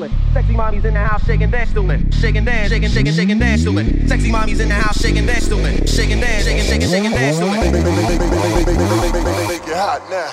stooling. Sexy mommies in the house shaking that stooling. Shaking dance, shaking, shaking, shaking that stooling. Sexy mommies in the house shaking that stooling. Shaking dance, shaking, shaking, shaking that stooling. Make it hot now.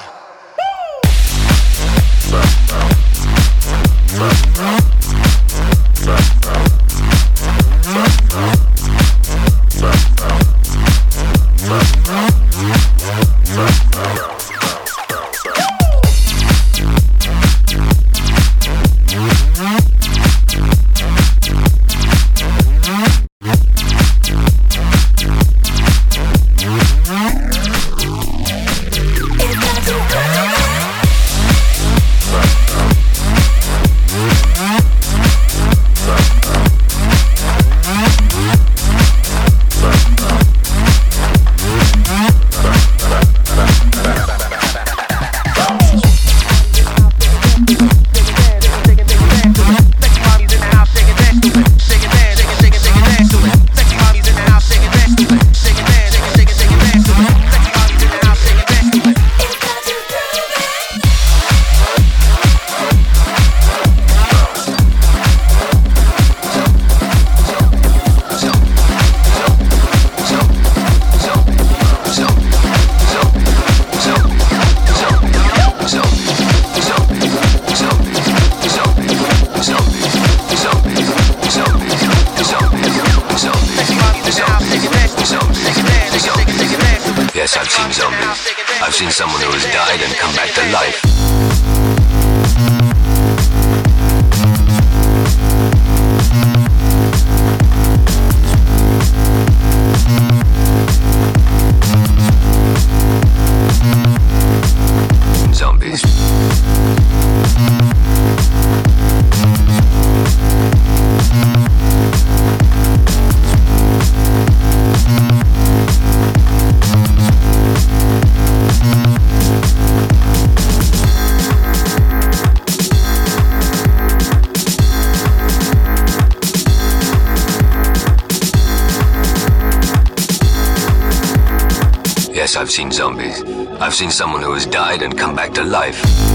I've seen zombies. I've seen someone who has died and come back to life.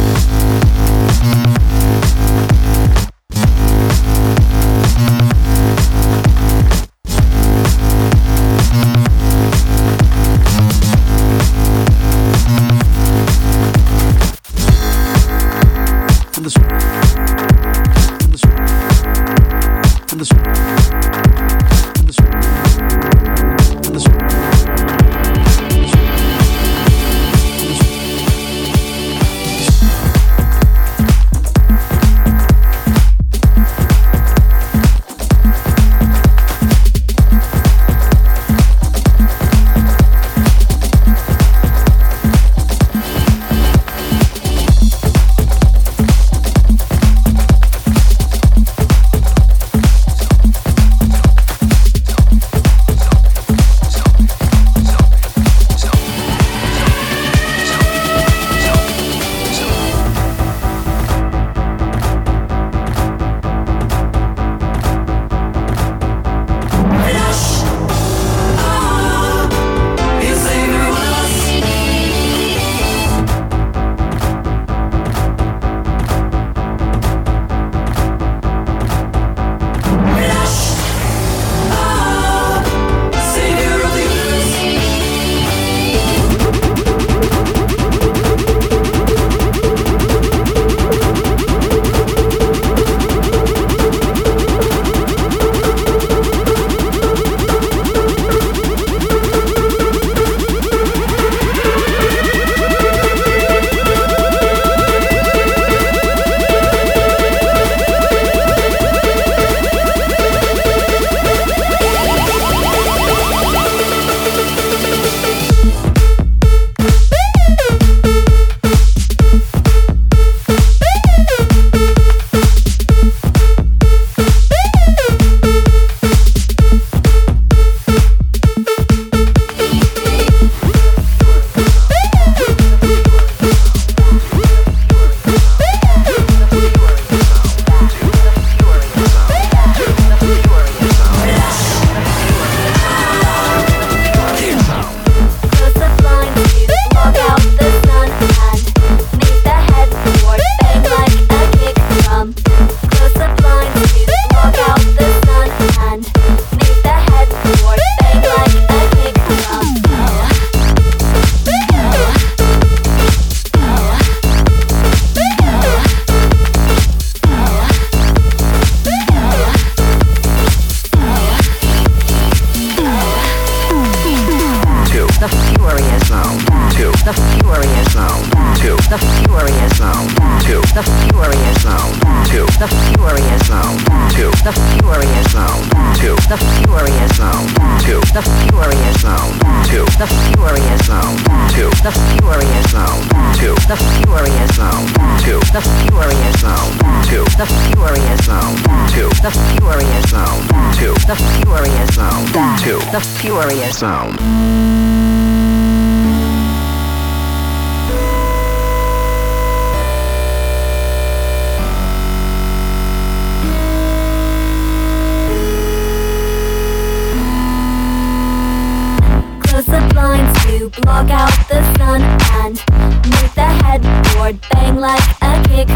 make the headboard bang like a kick.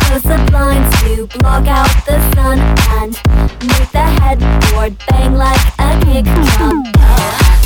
Close the blinds to block out the sun and make the headboard bang like a kick drum.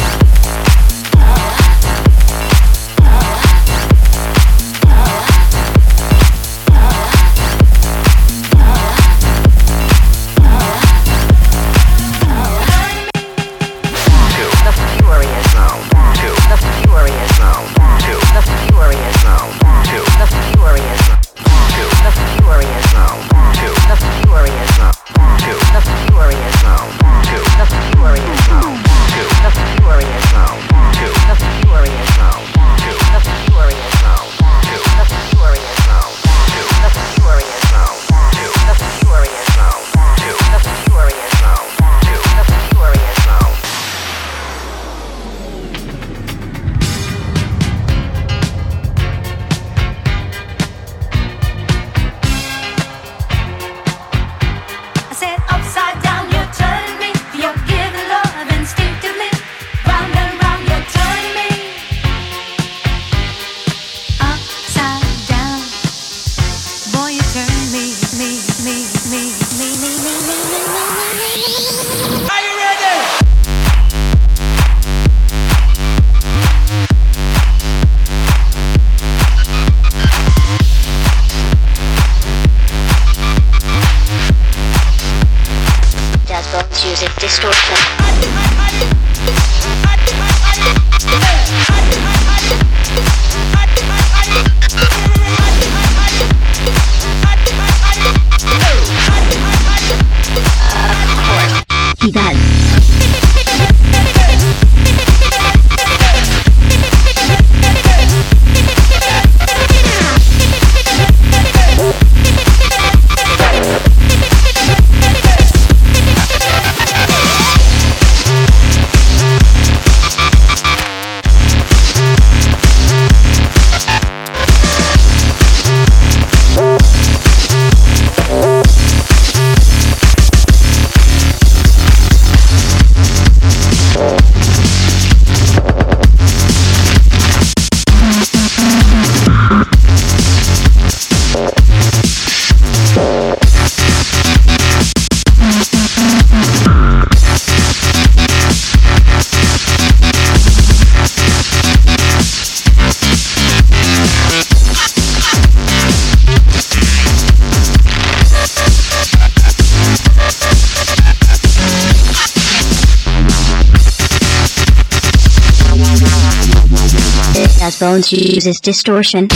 he uses distortion.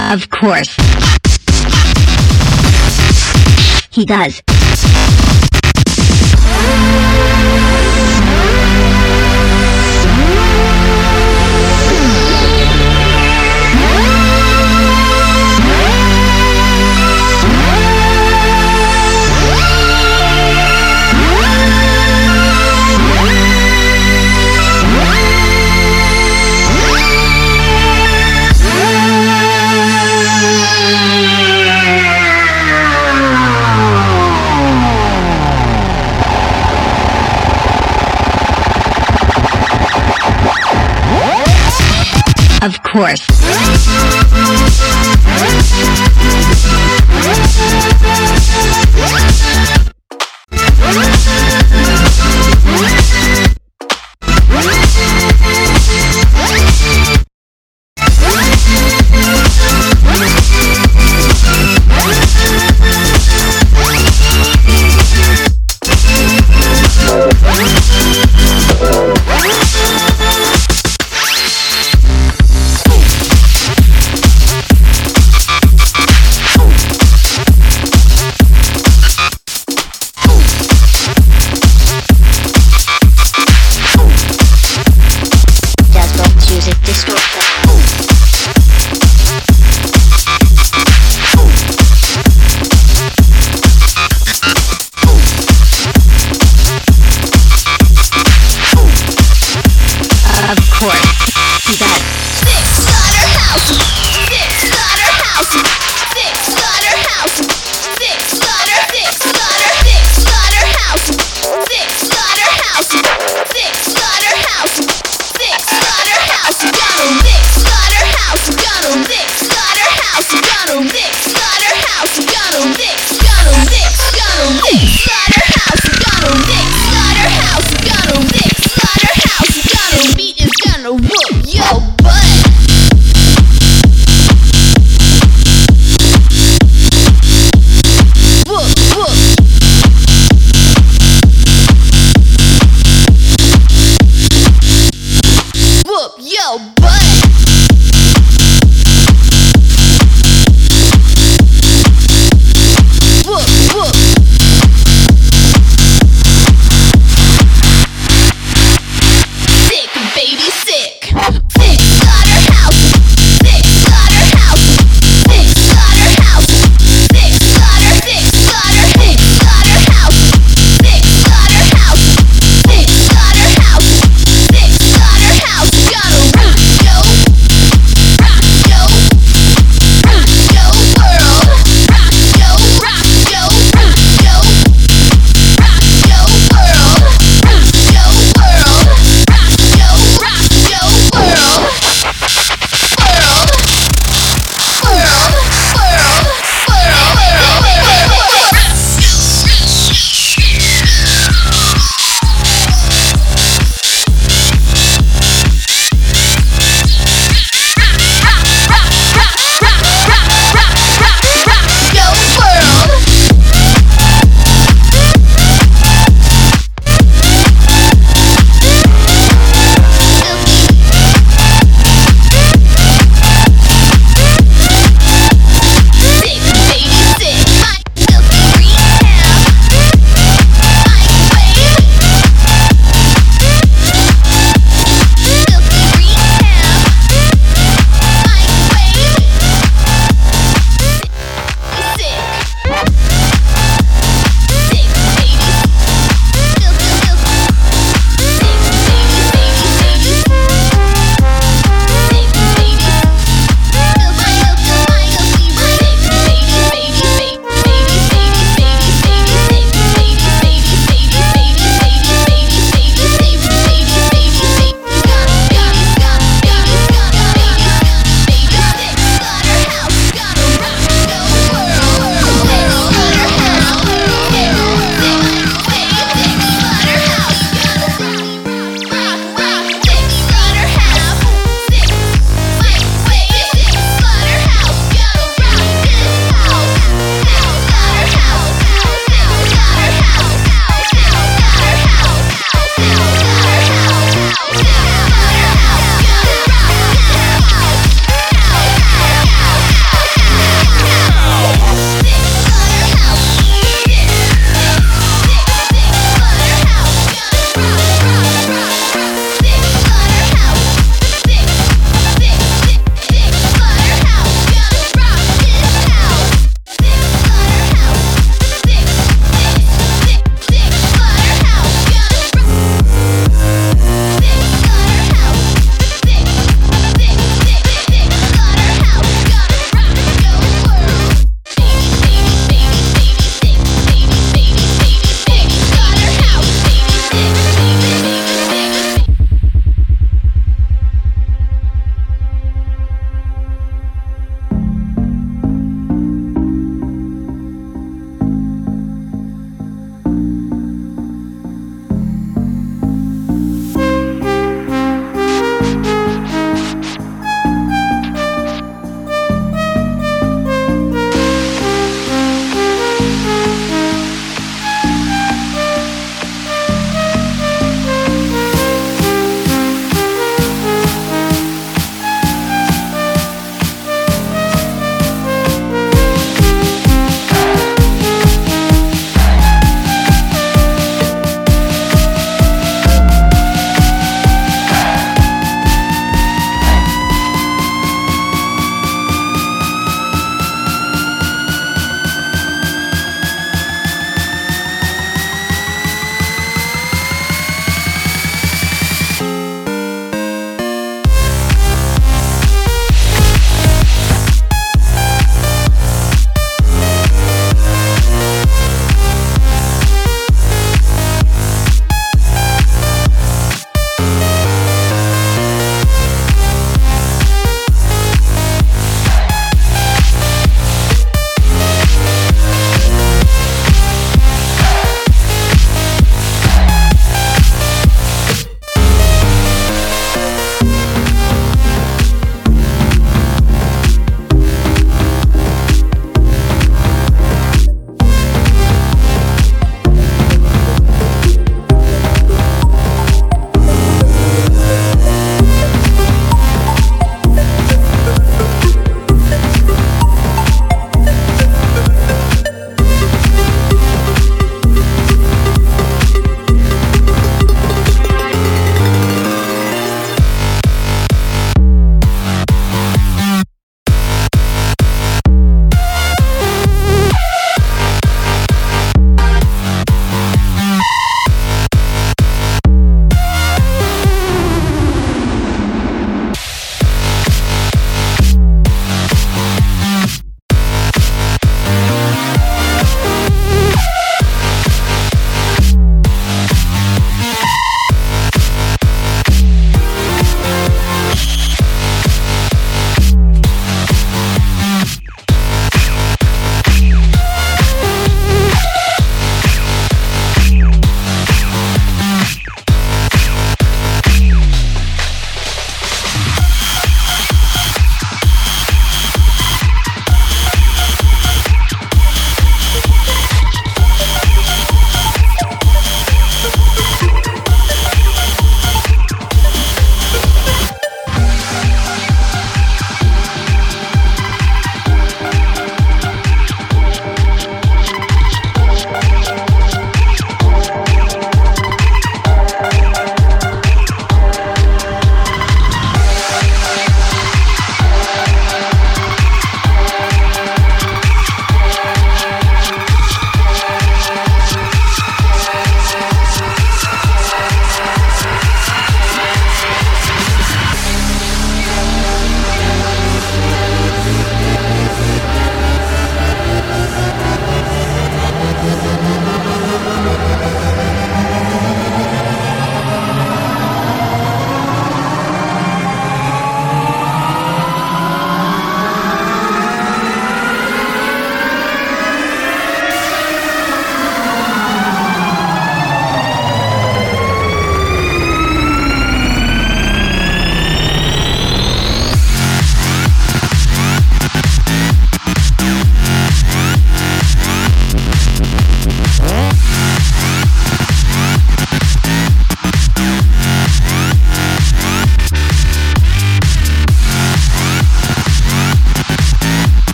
Of course. He does. course.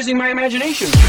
Using my imagination.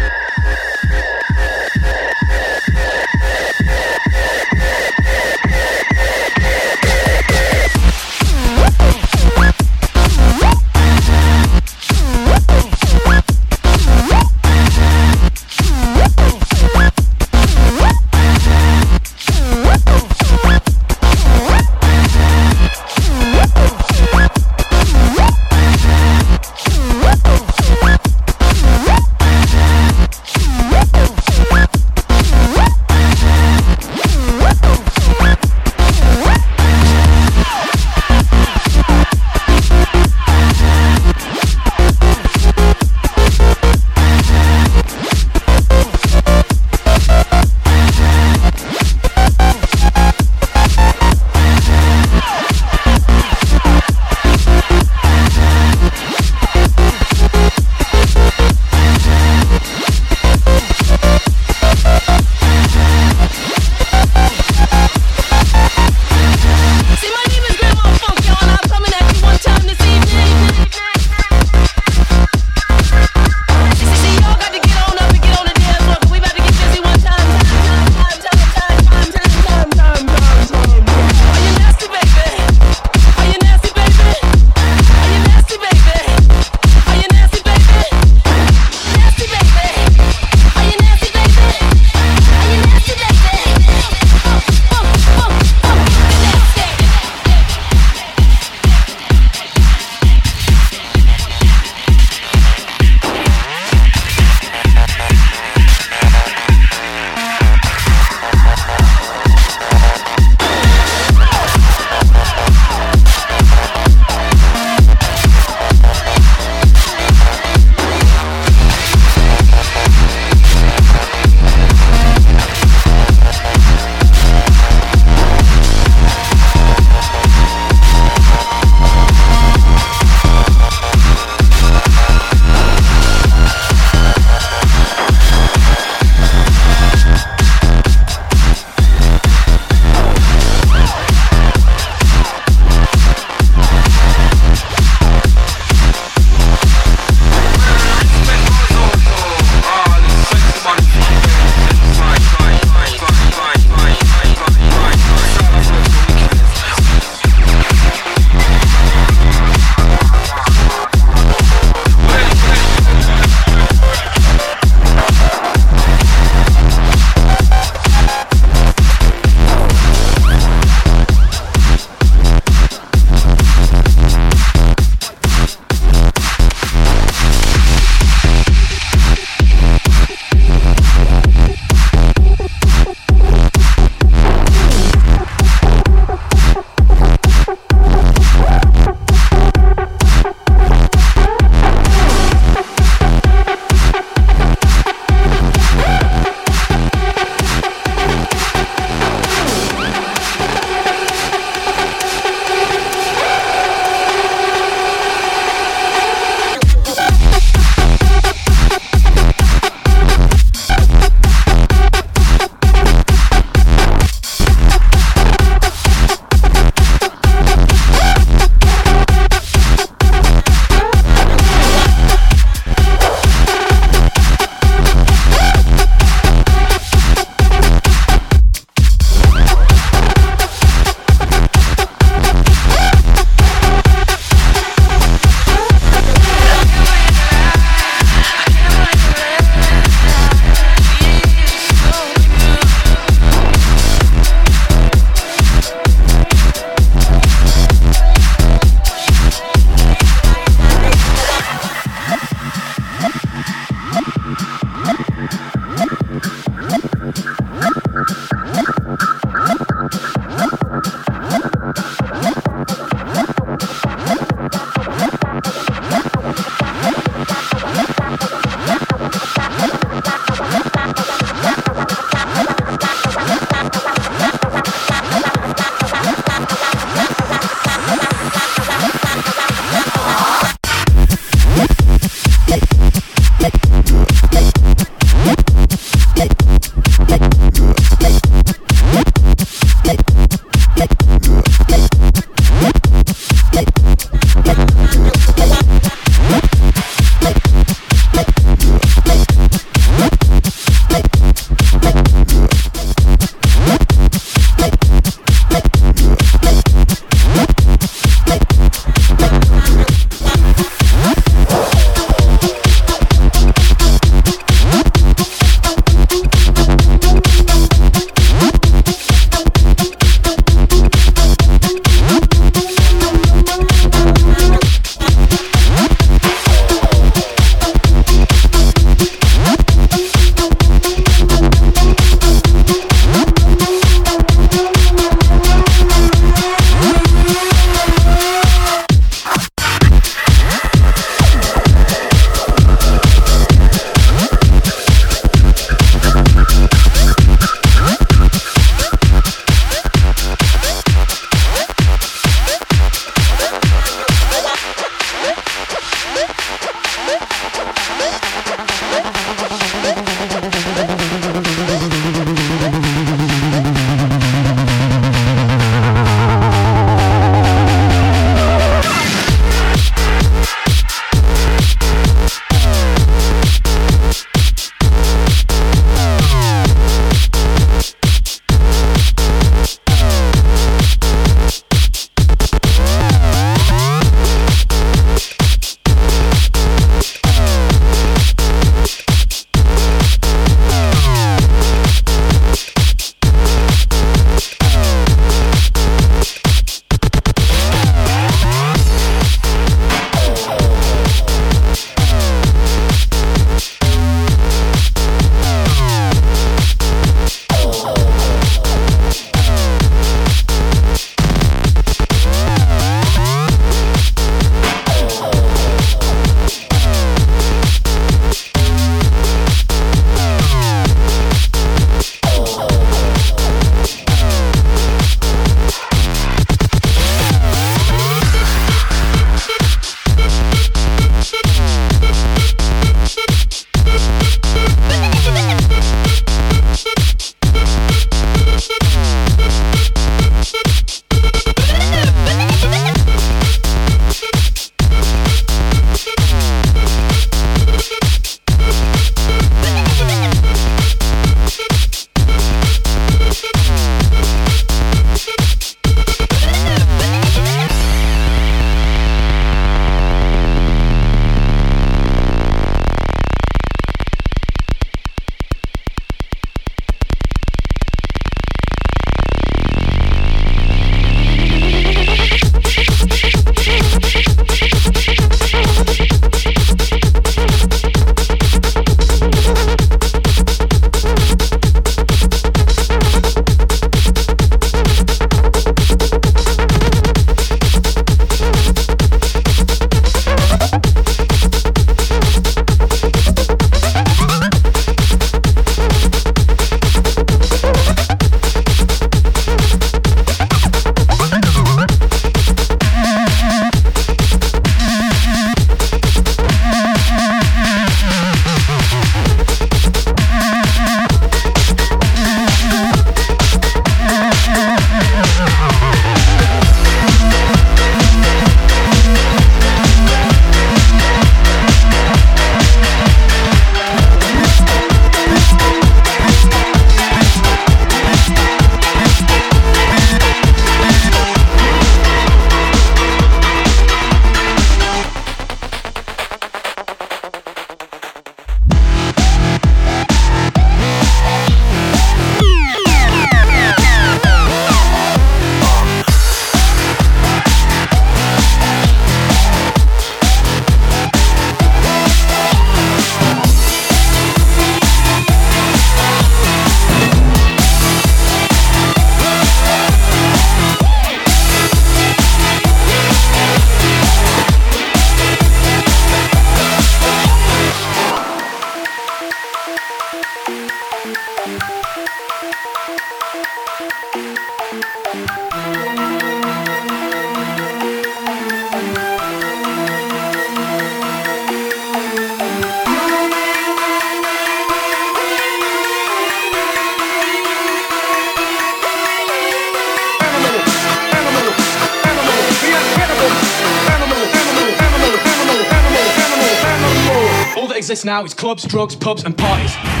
now is clubs, drugs, pubs, and parties.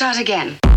Start again.